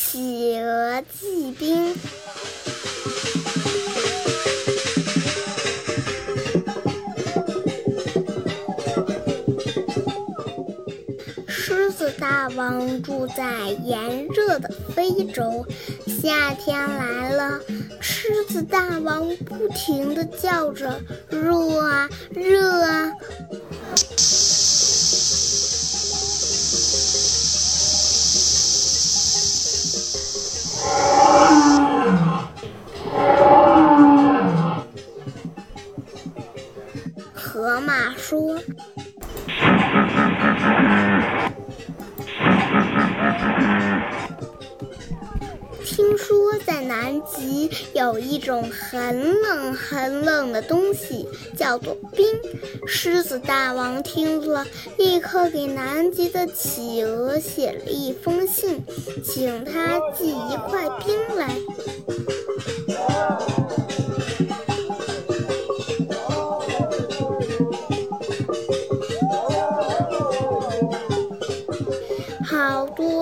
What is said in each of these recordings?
企鹅祭冰。狮子大王住在炎热的非洲，夏天来了，狮子大王不停地叫着：“热啊，热啊！”说。听说在南极有一种很冷很冷的东西，叫做冰。狮子大王听了，立刻给南极的企鹅写了一封信，请他寄一块冰来。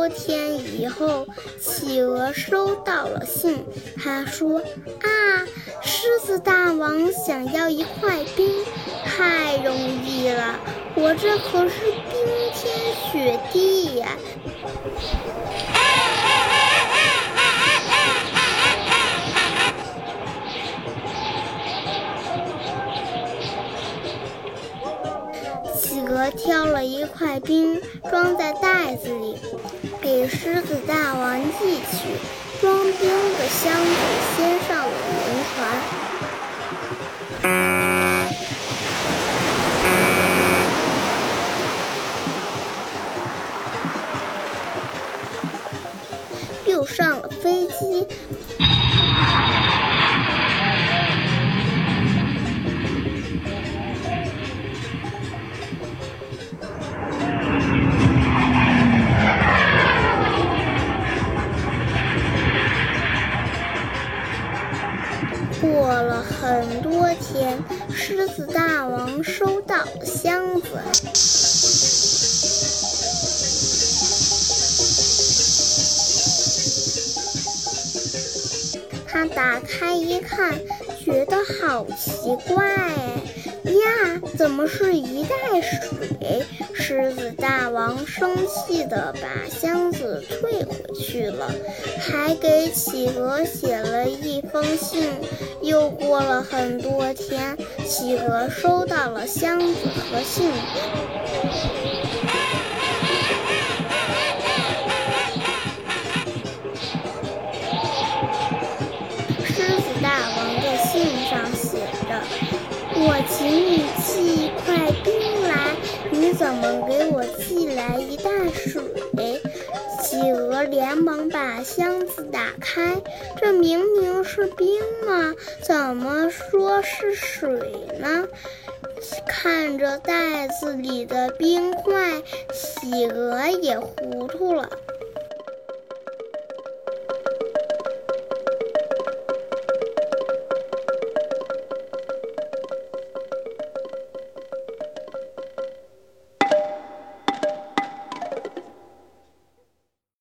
天以后，企鹅收到了信。他说：“啊，狮子大王想要一块冰，太容易了！我这可是冰天雪地呀。”格挑了一块冰，装在袋子里，给狮子大王寄去。装冰的箱子先上了轮船，又上了飞机。了很多天，狮子大王收到箱子。他打开一看，觉得好奇怪呀，怎么是一袋水？狮子大王生气地把箱子退回去了，还给企鹅写了一封信。又过了很多天，企鹅收到了箱子和信。我请你寄一块冰来，你怎么给我寄来一袋水？”企鹅连忙把箱子打开，这明明是冰啊，怎么说是水呢？看着袋子里的冰块，企鹅也糊涂了。